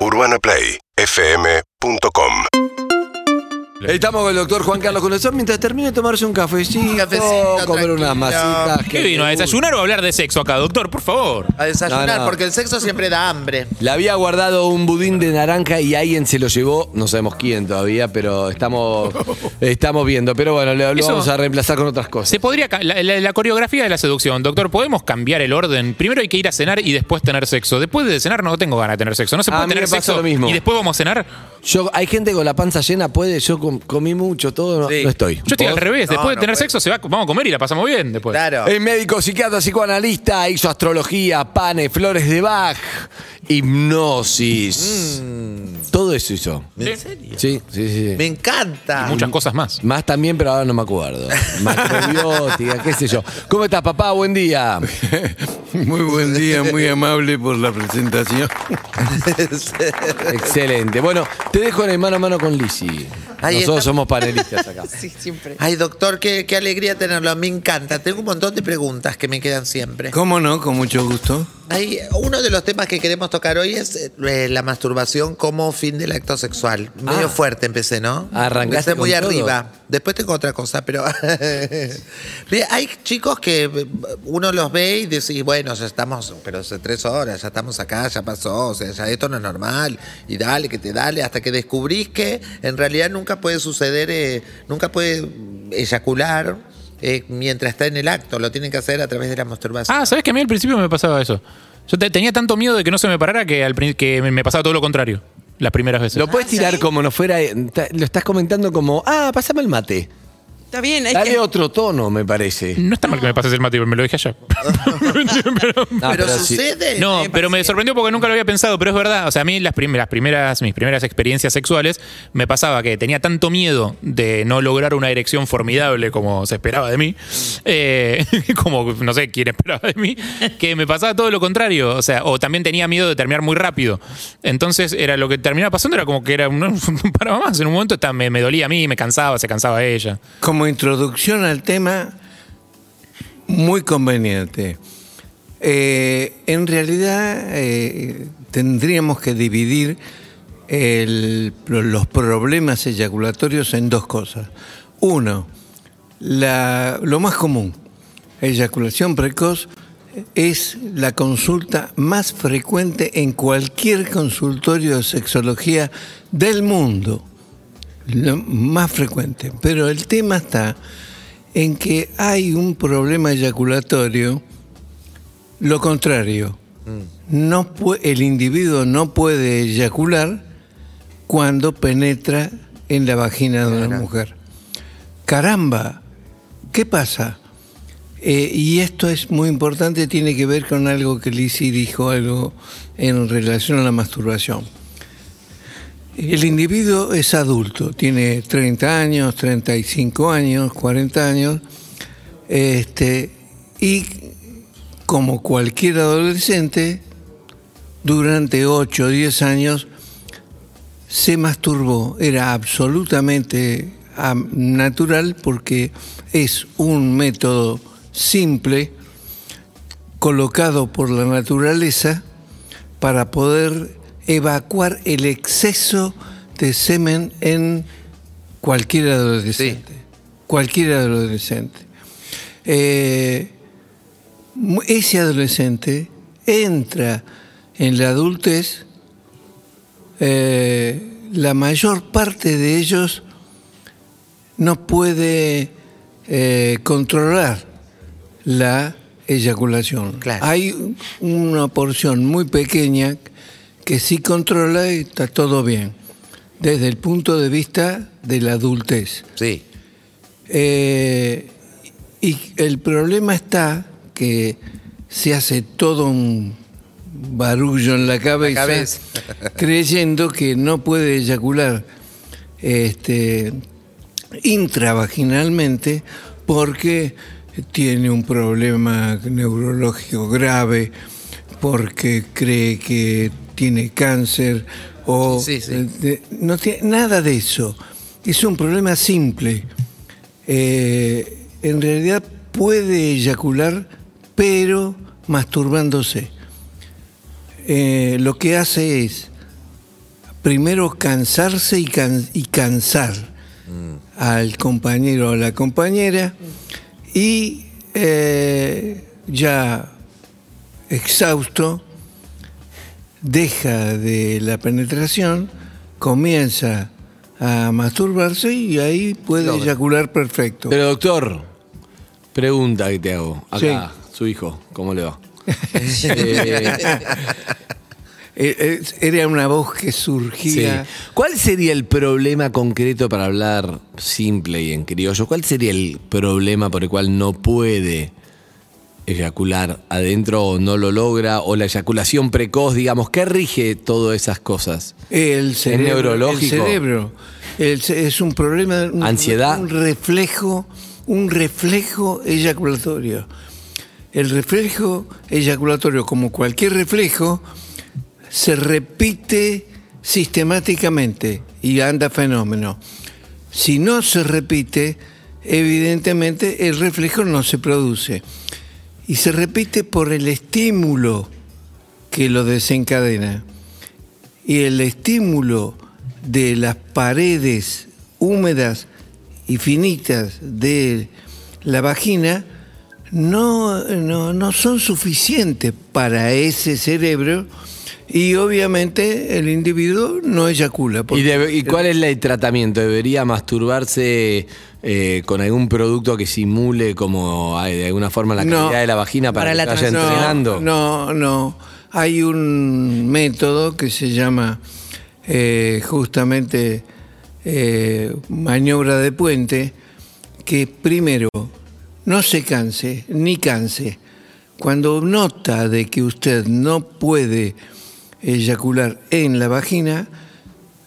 UrbanaPlayFM.com Estamos con el doctor Juan Carlos Conozón mientras termine de tomarse un cafecito, Un cafecito, comer unas masitas. ¿Qué vino? ¿A desayunar o a hablar de sexo acá, doctor? Por favor. A desayunar, No, no. porque el sexo siempre da hambre. Le había guardado un budín de naranja y alguien se lo llevó, no sabemos quién todavía, pero estamos, estamos viendo. Pero bueno, lo, lo Eso- vamos a reemplazar con otras cosas. Se podría. La, la- la coreografía de la seducción, doctor, ¿podemos cambiar el orden? Primero hay que ir a cenar y después tener sexo. Después de cenar no tengo ganas de tener sexo. No se A puede tener pasa sexo lo mismo. y después vamos a cenar. Yo, hay gente con la panza llena, puede, yo com- comí mucho, todo, no, Sí. no estoy. Yo estoy al ¿Vos? revés. No, Después de no tener puede. sexo se va, vamos a comer y la pasamos bien después. Claro. Es médico, psiquiatra, psicoanalista, hizo astrología, panes, flores de Bach, hipnosis. Todo eso hizo. ¿En serio? Sí, sí, sí. Me encanta. Muchas cosas más. Más también, pero ahora no me acuerdo. Macrobiótica, qué sé yo. ¿Cómo estás, papá? Buen día. Muy buen día, muy amable por la presentación. Excelente. Bueno, te dejo en el mano a mano con Lisi. Ahí Nosotros está. somos panelistas acá. Ay, doctor, qué, qué alegría tenerlo. Me encanta. Tengo un montón de preguntas que me quedan siempre. ¿Cómo no? Con mucho gusto. Hay, uno de los temas que queremos tocar hoy es eh, la masturbación como fin del acto sexual. Medio Ah. fuerte empecé, ¿no? Arrancaste Empecé muy con todo. arriba. Después tengo otra cosa, pero... Hay chicos que eh, uno los ve y decís, bueno, ya estamos, pero hace tres horas, ya estamos acá, ya pasó, o sea, ya esto no es normal. Y dale, que te dale, hasta que descubrís que en realidad nunca puede suceder, eh, nunca puede eyacular eh, mientras está en el acto. Lo tienen que hacer a través de la masturbación. Ah, ¿sabes que a mí al principio me pasaba eso? Yo te- tenía tanto miedo de que no se me parara que, al, prin- que me- pasaba todo lo contrario. Las primeras veces. Lo puedes tirar como no fuera. ta- Lo estás comentando como, ah, pásame el mate. Está bien, hay Dale que... otro tono, me parece. No está mal que me pases el mate, me lo dije allá. Pero- No, pero, sí. sucede. No, pero me sorprendió porque nunca lo había pensado, pero es verdad. O sea, a mí las, prim- las primeras, mis primeras experiencias sexuales me pasaba que tenía tanto miedo de no lograr una erección formidable como se esperaba de mí, eh, como no sé quién esperaba de mí, que me pasaba todo lo contrario. O sea, o también tenía miedo de terminar muy rápido. Entonces, era lo que terminaba pasando era como que era un, no paraba más. En un momento me dolía a mí, me cansaba, se cansaba ella. Como introducción al tema, muy conveniente. Eh, en realidad, eh, tendríamos que dividir los problemas eyaculatorios en dos cosas. Uno, lo más común, eyaculación precoz, es la consulta más frecuente en cualquier consultorio de sexología del mundo lo más frecuente. Pero el tema está en que hay un problema eyaculatorio, lo contrario. No pu- el individuo no puede eyacular cuando penetra en la vagina de una mujer. Caramba, ¿qué pasa? Eh, y esto es muy importante, tiene que ver con algo que Lizzie dijo, algo en relación a la masturbación. El individuo es adulto, tiene 30 años, 35 años, 40 años, este, y como cualquier adolescente, durante 8 o 10 años se masturbó. Era absolutamente am, natural porque es un método simple colocado por la naturaleza para poder evacuar el exceso de semen en cualquier adolescente. Cualquier adolescente. Eh, ese adolescente entra en la adultez, eh, la mayor parte de ellos no puede eh, controlar la eyaculación. Claro. Hay una porción muy pequeña que sí controla y está todo bien, desde el punto de vista de la adultez. Sí. Eh, y el problema está que se hace todo un barullo en la cabeza, cabeza. creyendo que no puede eyacular este, intravaginalmente porque tiene un problema neurológico grave, porque cree que tiene cáncer o Sí, sí. eh, de- no tiene nada de eso. Es un problema simple. Eh, en realidad puede eyacular, pero masturbándose. Eh, lo que hace es primero cansarse y, can- y cansar al compañero o a la compañera y eh, ya exhausto deja de la penetración, comienza a masturbarse y ahí puede eyacular perfecto. Pero doctor, pregunta que te hago. Acá, su hijo, ¿cómo le va? Eh, Eh, eh, Era una voz que sí. surgía. ¿Cuál sería el problema concreto para hablar simple y en criollo? ¿Cuál sería el problema por el cual no puede eyacular adentro o no lo logra? ¿O la eyaculación precoz, digamos? ¿Qué rige todas esas cosas? El cerebro, neurológico? El cerebro. El ce- es un problema. un- ¿Ansiedad? Un reflejo, un reflejo eyaculatorio. El reflejo eyaculatorio, como cualquier reflejo, se repite sistemáticamente y anda fenómeno. Si no se repite, evidentemente el reflejo no se produce. Y se repite por el estímulo que lo desencadena. Y el estímulo de las paredes húmedas y finitas de la vagina no, no, no son suficientes para ese cerebro y obviamente el individuo no eyacula. ¿Y, debe- y cuál es el tratamiento? ¿Debería masturbarse eh, con algún producto que simule como de alguna forma la No. calidad de la vagina para, Para que la vaya entrenando? No, no. Hay un método que se llama eh, justamente eh, maniobra de puente, que primero no se canse ni canse. Cuando nota de que usted no puede eyacular en la vagina,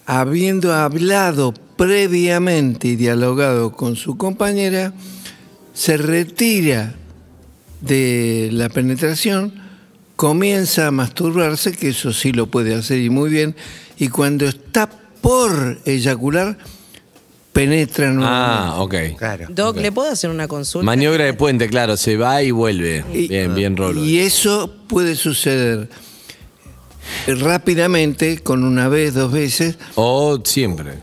habiendo hablado previamente y dialogado con su compañera, se retira de la penetración, comienza a masturbarse, que eso sí lo puede hacer y muy bien, y cuando está por eyacular, penetra nuevamente. Ah, ok. Claro. Doc, ¿le puedo hacer una consulta? Maniobra de puente, claro, se va y vuelve. Y- bien, bien, Rolo. Y eso puede suceder rápidamente, con una vez, dos veces, O siempre.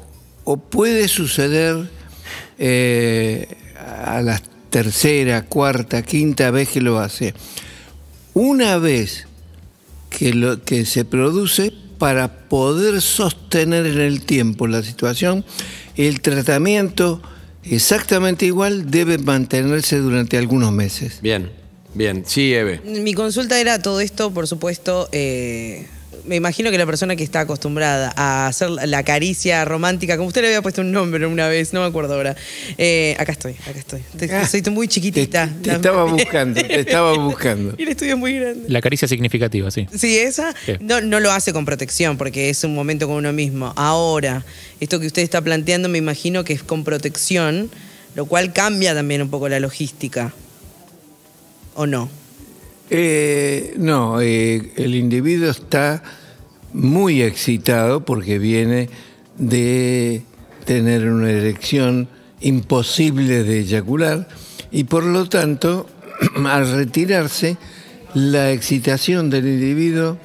o puede suceder eh, a la tercera, cuarta, quinta vez que lo hace. Una vez que, lo, que se produce, para poder sostener en el tiempo la situación, el tratamiento exactamente igual debe mantenerse durante algunos meses. Bien, bien. Sí, Eve. Mi consulta era todo esto, por supuesto. eh, me imagino que la persona que está acostumbrada a hacer la caricia romántica, como usted le había puesto un nombre una vez, no me acuerdo ahora. Eh, acá estoy, acá estoy. Te- Ah, soy muy Te, chiquitita. te estaba buscando, te estaba buscando. Y el estudio es muy grande. La caricia significativa, sí. Sí, esa Sí. no, no lo hace con protección porque es un momento con uno mismo. Ahora, esto que usted está planteando me imagino que es con protección, lo cual cambia también un poco la logística. ¿O no? Eh, no, eh, el individuo está muy excitado porque viene de tener una erección imposible de eyacular y por lo tanto, al retirarse, la excitación del individuo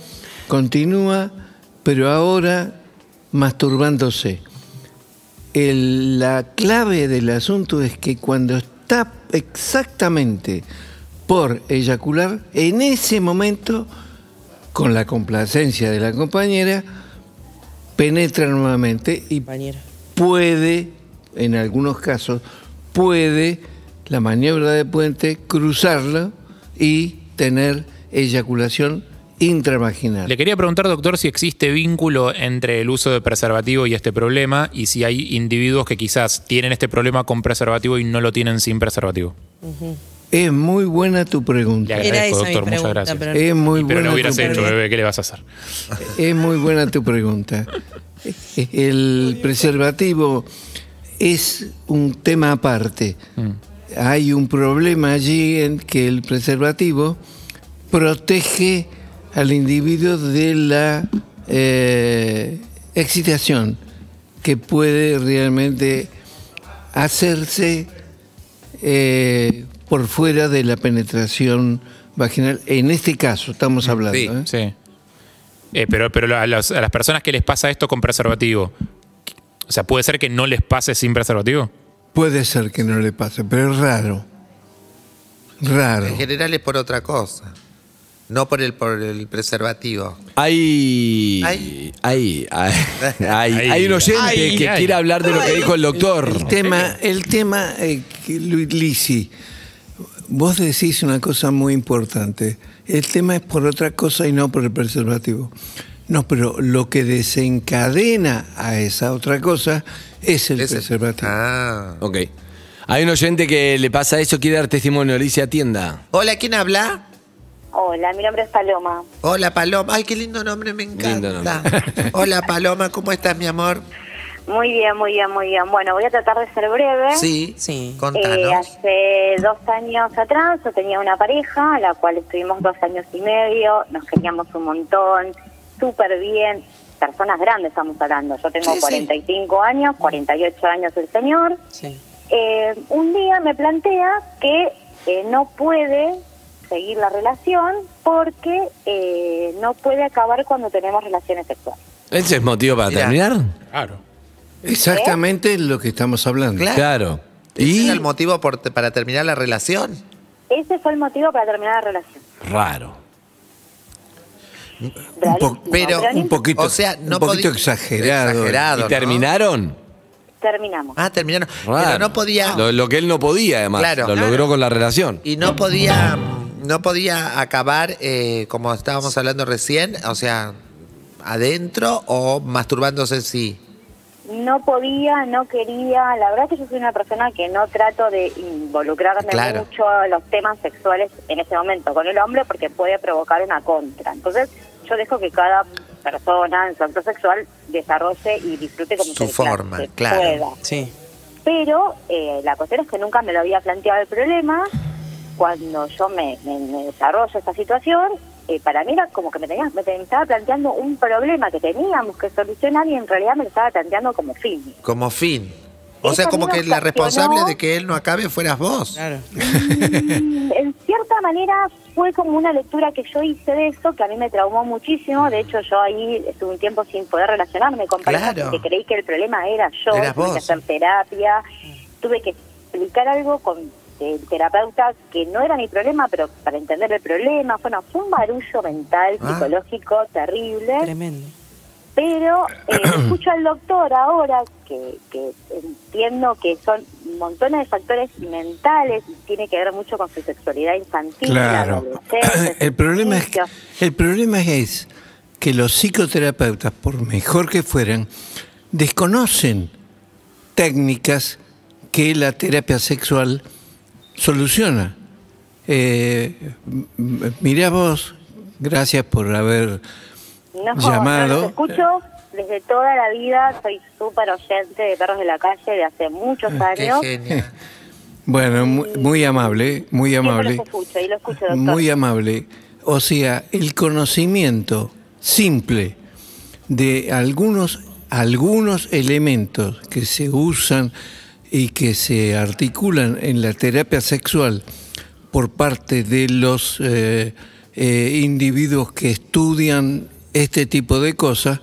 continúa, pero ahora masturbándose. La clave del asunto es que cuando está exactamente por eyacular, en ese momento, con la complacencia de la compañera, penetra nuevamente y Compañera. puede, en algunos casos, puede la maniobra de puente cruzarlo y tener eyaculación intravaginal. Le quería preguntar, doctor, si existe vínculo entre el uso de preservativo y este problema y si hay individuos que quizás tienen este problema con preservativo y no lo tienen sin preservativo. Es muy buena tu Le pregunta. Era agradezco, esa mi doctor, muchas gracias. pero- Es muy Pero buena lo hubieras tu hecho, pregunta. bebé, ¿qué le vas a hacer? Es muy buena tu pregunta. El preservativo es un tema aparte. Hay un problema allí en que el preservativo protege al individuo de la eh, excitación que puede realmente hacerse eh, por fuera de la penetración vaginal. En este caso estamos hablando. Sí. ¿eh? Sí. Eh, pero pero a, las personas que les pasa esto con preservativo, o sea, ¿puede ser que no les pase sin preservativo? Puede ser que no le pase, pero es raro. Raro. En general es por otra cosa. No por el, por el preservativo. Hay, Ay. hay, hay, hay, Ay. hay un oyente Ay, que ay. quiere hablar de lo que dijo el doctor. El tema, el tema eh, que, Lu- Lisi, vos decís una cosa muy importante. El tema es por otra cosa y no por el preservativo. No, pero lo que desencadena a esa otra cosa es el Ese- preservativo. Ah. Ok. Hay un oyente que le pasa eso, quiere dar testimonio, le dice atienda. Hola, ¿quién habla? Hola, mi nombre es Paloma. Hola, Paloma. Ay, qué lindo nombre, me Lindo encanta. nombre. Hola, Paloma, ¿cómo estás, mi amor? Muy bien, muy bien, muy bien. Bueno, voy a tratar de ser breve. Sí, Sí. Eh, contanos. hace dos años atrás yo tenía una pareja, a la cual estuvimos dos años y medio, nos queríamos un montón, súper bien, personas grandes estamos hablando, yo tengo Sí, sí. 45 años, 48 años el señor. Sí. Eh, un día me plantea que eh, no puede seguir la relación porque eh, no puede acabar cuando tenemos relaciones sexuales. ¿Ese es motivo para Mirá. terminar? Claro. Exactamente lo que estamos hablando. Claro. Claro. ¿Ese Y era el motivo por- para terminar la relación? Ese fue el motivo para terminar la relación. raro. Un, po- pero un poquito, O sea, no un poquito exagerado. Exagerado. ¿Y ¿no? terminaron? terminamos. Ah, terminaron. Raro. Pero no podía. Lo, lo que él no podía, además. Claro. lo Claro. logró con la relación. Y no podía. No podía acabar eh, como estábamos hablando recién, o sea, adentro o masturbándose en sí. No podía, no quería. La verdad que yo soy una persona que no trato de involucrarme Claro. mucho en los temas sexuales en ese momento con el hombre porque puede provocar una contra. Entonces, yo dejo que cada persona en su acto sexual desarrolle y disfrute como Su se- forma, se claro. pueda. Sí. Pero eh, la cuestión es que nunca me lo había planteado el problema. Cuando yo me, me- me desarrollo esta situación, eh, para mí era como que me, tenía, me, estaba planteando un problema que teníamos que solucionar y en realidad me lo estaba planteando como fin. Como fin. O sea, como que la responsable de que él no acabe fueras vos. Claro. Mm, en cierta manera fue como una lectura que yo hice de eso que a mí me traumó muchísimo. De hecho, yo ahí estuve un tiempo sin poder relacionarme con Claro. porque creí que el problema era yo. Eras tuve vos. que hacer terapia, tuve que explicar algo con el terapeuta que no era mi problema, pero para entender el problema. Bueno, fue un barullo mental, Ah. psicológico terrible. Tremendo. Pero eh, escucho al doctor ahora que, que entiendo que son montones de factores mentales y tiene que ver mucho con su sexualidad infantil. Claro. adolescencia, El problema es que, inicio. el problema es que los psicoterapeutas, por mejor que fueran, desconocen técnicas que la terapia sexual soluciona. Eh, mirá vos, gracias por haber No, llamado. no los escucho desde toda la vida, soy súper oyente de Perros de la Calle de hace muchos Qué años. genial. Bueno, muy, muy amable, muy amable. escucho y lo escucho, doctor. Muy amable. O sea, el conocimiento simple de algunos, algunos elementos que se usan y que se articulan en la terapia sexual por parte de los eh, eh, individuos que estudian este tipo de cosas,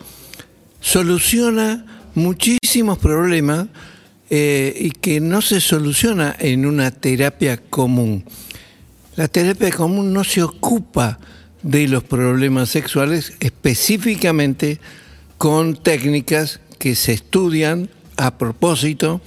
soluciona muchísimos problemas eh, y que no se soluciona en una terapia común. La terapia común no se ocupa de los problemas sexuales específicamente con técnicas que se estudian a propósito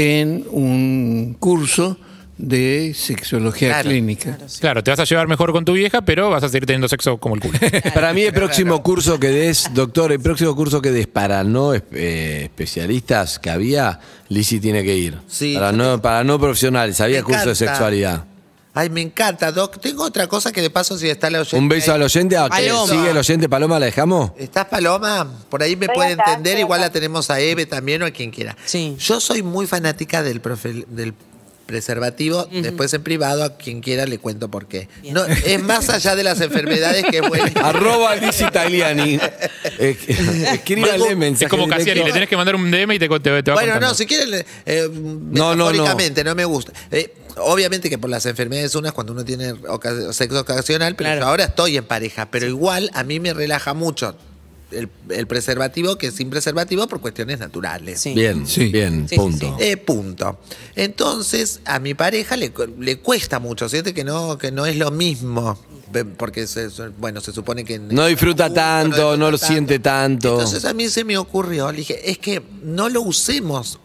en un curso de sexología Claro. clínica. Claro, te vas a llevar mejor con tu vieja, pero vas a seguir teniendo sexo como el culo. Para mí el próximo curso que des, doctor, el próximo curso que des para no eh, especialistas que había, Lisi tiene que ir. Sí. Para no, para no profesionales, había curso de sexualidad. Ay, me encanta, Doc. Tengo otra cosa que de paso, si está la oyente. Un beso ahí. al oyente. ¿A qué? Paloma. ¿Sigue el oyente Paloma? ¿La dejamos? ¿Estás Paloma? Por ahí me Estoy puede acá, entender. Igual acá. la tenemos a Eve también o a quien quiera. Sí. Yo soy muy fanática del, profe- del preservativo. Después en privado a quien quiera le cuento por qué. Bien. No, es más allá de las enfermedades que bueno. Arroba Lisi Tagliani. Eh, Escríbale mensaje es como. Cassiari, le tenés que mandar un DM y te, te, te va Bueno, contando. no, si quieren, eh, no, no. metafóricamente, no, me gusta. Eh, obviamente que por las enfermedades unas cuando uno tiene oca- sexo ocasional, pero Claro. yo ahora estoy en pareja, pero igual a mí me relaja mucho el, el preservativo que sin preservativo por cuestiones naturales. Sí. Bien, Sí. bien, Sí, sí, punto. Eh, punto. Entonces, a mi pareja le, le cuesta mucho, siente que no, que no es lo mismo. Porque, se, bueno, se supone que... No disfruta tanto, no lo siente tanto. Entonces a mí se me ocurrió, le dije, es que no lo usemos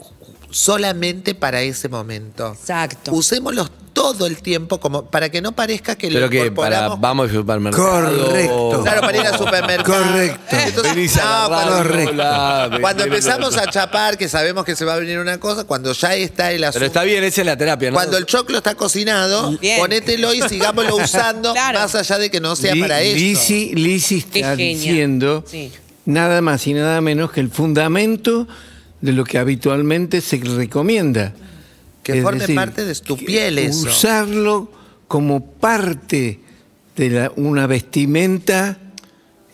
solamente para ese momento. Exacto. Usémoslos todo el tiempo como para que no parezca que Pero lo que para vamos al supermercado. Correcto. Claro, para ir al supermercado. Correcto. Entonces, Venís a no, la cuando, radio, Correcto. hola, cuando ven- ven- empezamos a chapar, que sabemos que se va a venir una cosa, cuando ya está el asunto. Pero está bien, esa es la terapia, ¿no? Cuando el choclo está cocinado, Bien. ponételo y sigámoslo usando, Claro. más allá de que no sea Li- para eso. Lisi, está diciendo Sí. nada más y nada menos que el fundamento de lo que habitualmente se recomienda. Que Es forme decir, parte de tu que piel eso. Usarlo como parte de la- una vestimenta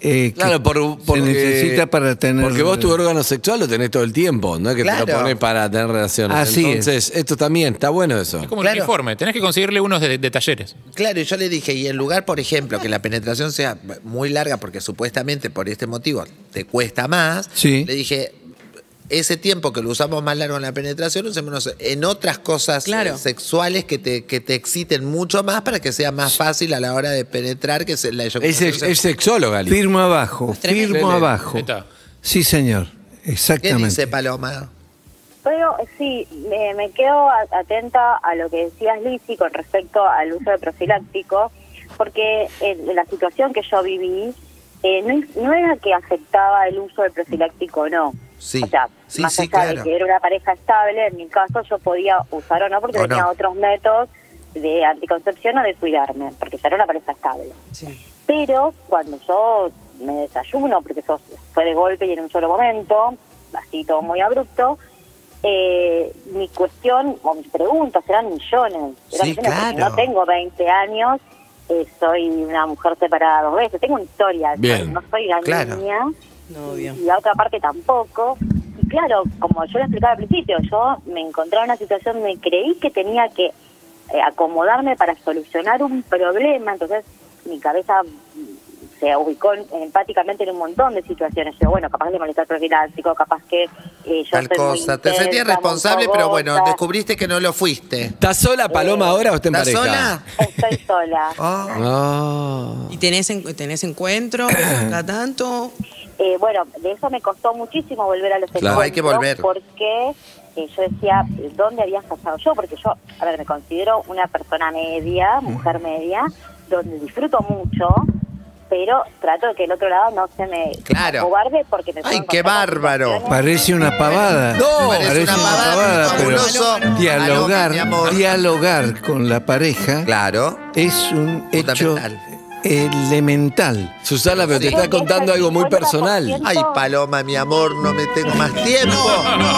eh, que Claro, se porque, necesita para tener... Porque vos tu órgano sexual lo tenés todo el tiempo, no es que te lo pones para tener relaciones. Así es. Entonces, esto también, está bueno eso. Es como Claro. el uniforme, tenés que conseguirle unos de, de talleres. Claro, y yo le dije, y en lugar, por ejemplo, que la penetración sea muy larga, porque supuestamente por este motivo te cuesta más, Sí. le dije, ese tiempo que lo usamos más largo en la penetración, usémonos en otras cosas Claro. eh, sexuales que te, que te exciten mucho más para que sea más fácil a la hora de penetrar que se, la Es, eyaculación es, es sexóloga, Lili. Firmo abajo, firmo Lele. abajo. Está. Sí, señor, ¿Qué exactamente. dice Paloma? Pero sí, me, me quedo atenta a lo que decías, Lizzy, con respecto al uso de profiláctico, porque en, en la situación que yo viví, eh, no, no era que afectaba el uso del profiláctico o no. Sí, O sea, sí, más sí, allá claro. de que era una pareja estable, en mi caso yo podía usar o no, porque O tenía no. otros métodos de anticoncepción o de cuidarme, porque ya era una pareja estable. Sí. Pero cuando yo me desayuno, porque eso fue de golpe y en un solo momento, así todo muy abrupto, eh, mi cuestión o mis preguntas eran millones. Eran Sí, millones claro. No tengo 20 años, eh, soy una mujer separada dos veces, tengo una historia, Bien. no soy la Claro. niña No, y la otra parte tampoco. Y claro, como yo lo explicaba al principio, yo me encontraba en una situación, me creí que tenía que eh, acomodarme para solucionar un problema, entonces mi cabeza se ubicó en- empáticamente en un montón de situaciones. Yo, bueno, capaz de molestar profiláctico, capaz que eh, yo Tal soy muy cosa. Te sentías responsable, pero bueno, descubriste que no lo fuiste. ¿Estás sola, Paloma, ahora o está en ¿Estás pareja? sola? Estoy sola. Ah. ¿Y tenés, en- tenés encuentro cada tanto? Eh, bueno, de eso me costó muchísimo volver a los Claro. encuentros Hay que volver. porque eh, yo decía, ¿dónde había fallado yo? Porque yo, a ver, me considero una persona media, mujer media, donde disfruto mucho, pero trato de que el otro lado no se me Claro. cobarde porque me Ay, qué bárbaro. Parece una pavada. No, parece una pavada, pero fabuloso. dialogar, dialogar con la pareja Claro. es un hecho Fundamental. Elemental. Susana, pero te está contando algo muy personal. Ay, Paloma, mi amor, no me tengo más tiempo.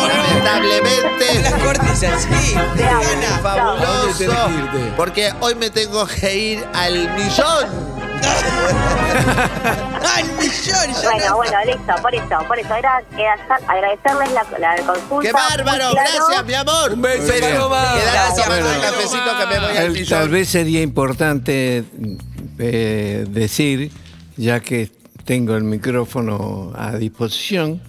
Lamentablemente. Las cortes así. Diana. ¿Dónde tenés Fabuloso. Porque hoy me tengo que ir al millón. ¡Ay, millón! Bueno, no- bueno, listo, por eso, por eso era que agradecerles la, la consulta. ¡Qué bárbaro! claro. Gracias, mi amor. Un beso, Paloma. Gracias, un Paloma. cafecito que me voy al millón. tal vez sería importante eh, decir, ya que tengo el micrófono a disposición,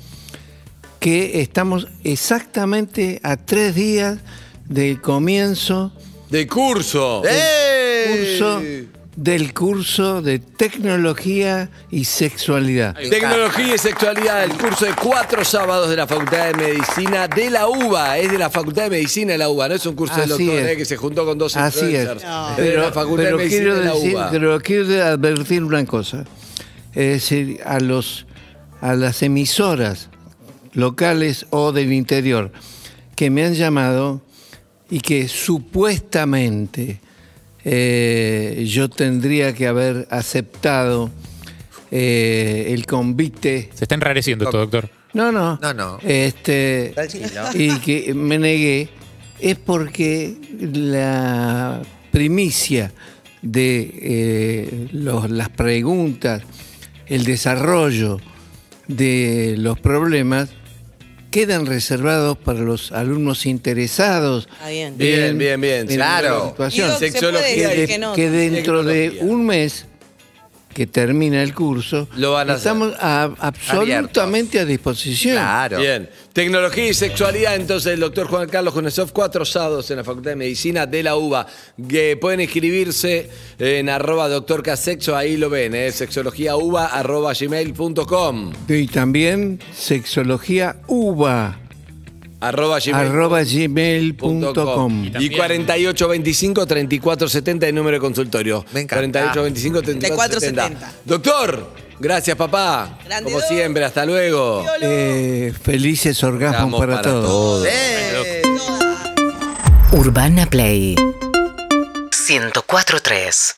que estamos exactamente a tres días del comienzo De curso. ¡Eh! curso, del curso de tecnología y sexualidad. Tecnología y sexualidad, el curso de cuatro sábados de la Facultad de Medicina de la UBA. Es de la Facultad de Medicina de la UBA, no es un curso de Así doctor es. eh, que se juntó con dos Así es. influencers. No. Es de Pero, la Facultad pero de Medicina quiero de la decir, UBA. pero quiero advertir una cosa. Es decir, a los a las emisoras locales o del interior que me han llamado y que supuestamente eh, yo tendría que haber aceptado eh, el convite. Se está enrareciendo esto, doctor. No, no. No, no. Este, Tranquilo. y que me negué es porque la primicia de eh, los- las preguntas, el desarrollo de los problemas quedan reservados para los alumnos interesados. Está bien. Bien, bien, bien. en Claro. la situación. Digo, se Sexología decir que, que no. que dentro de un mes que termina el curso, Lo van a hacer. estamos a- absolutamente a disposición. Claro. Bien. Tecnología y sexualidad, entonces el doctor Juan Carlos Junesov, cuatro sábados en la Facultad de Medicina de la UBA. Que pueden inscribirse en arroba doctor Casexo, ahí lo ven, eh, sexologiauba arroba gmail.com. Y también sexología uva Arroba gmail. arroba gmail.com. Y 4825 3470 el número de consultorio. Me encanta. 4825 3470. Doctor, gracias papá. Grande Como Doc. siempre, hasta luego. Eh, felices orgasmos Estamos para, para todos. todos. Eh. Urbana Play 104.3